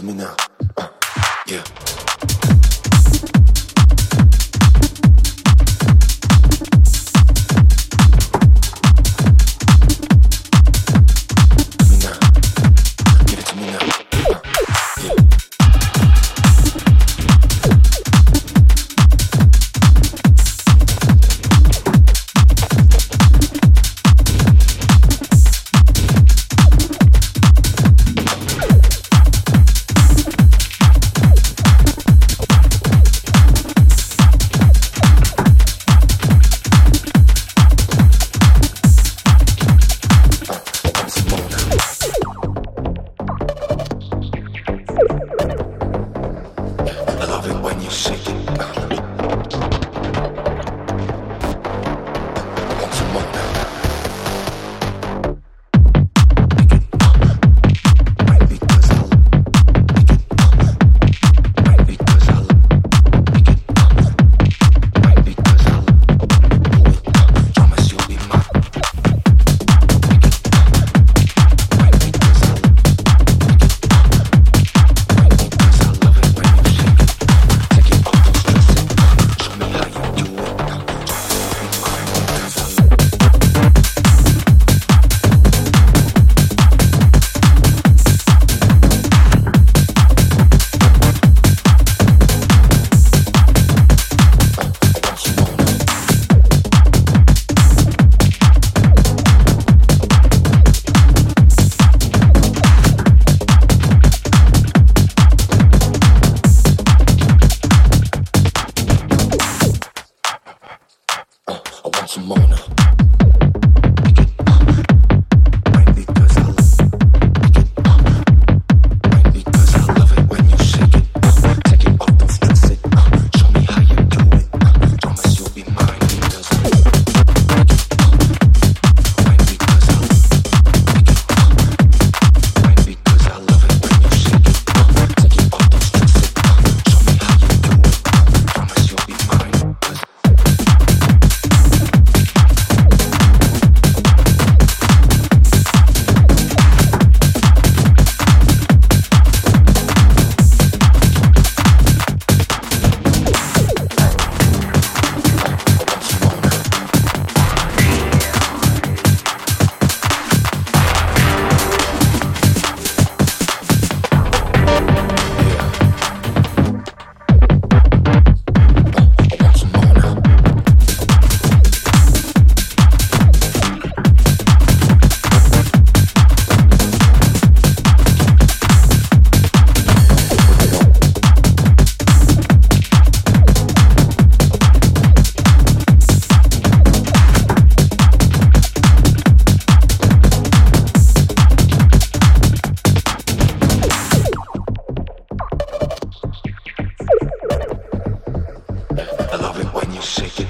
to me now. Uh, yeah. I love it when you shake it. Shaking.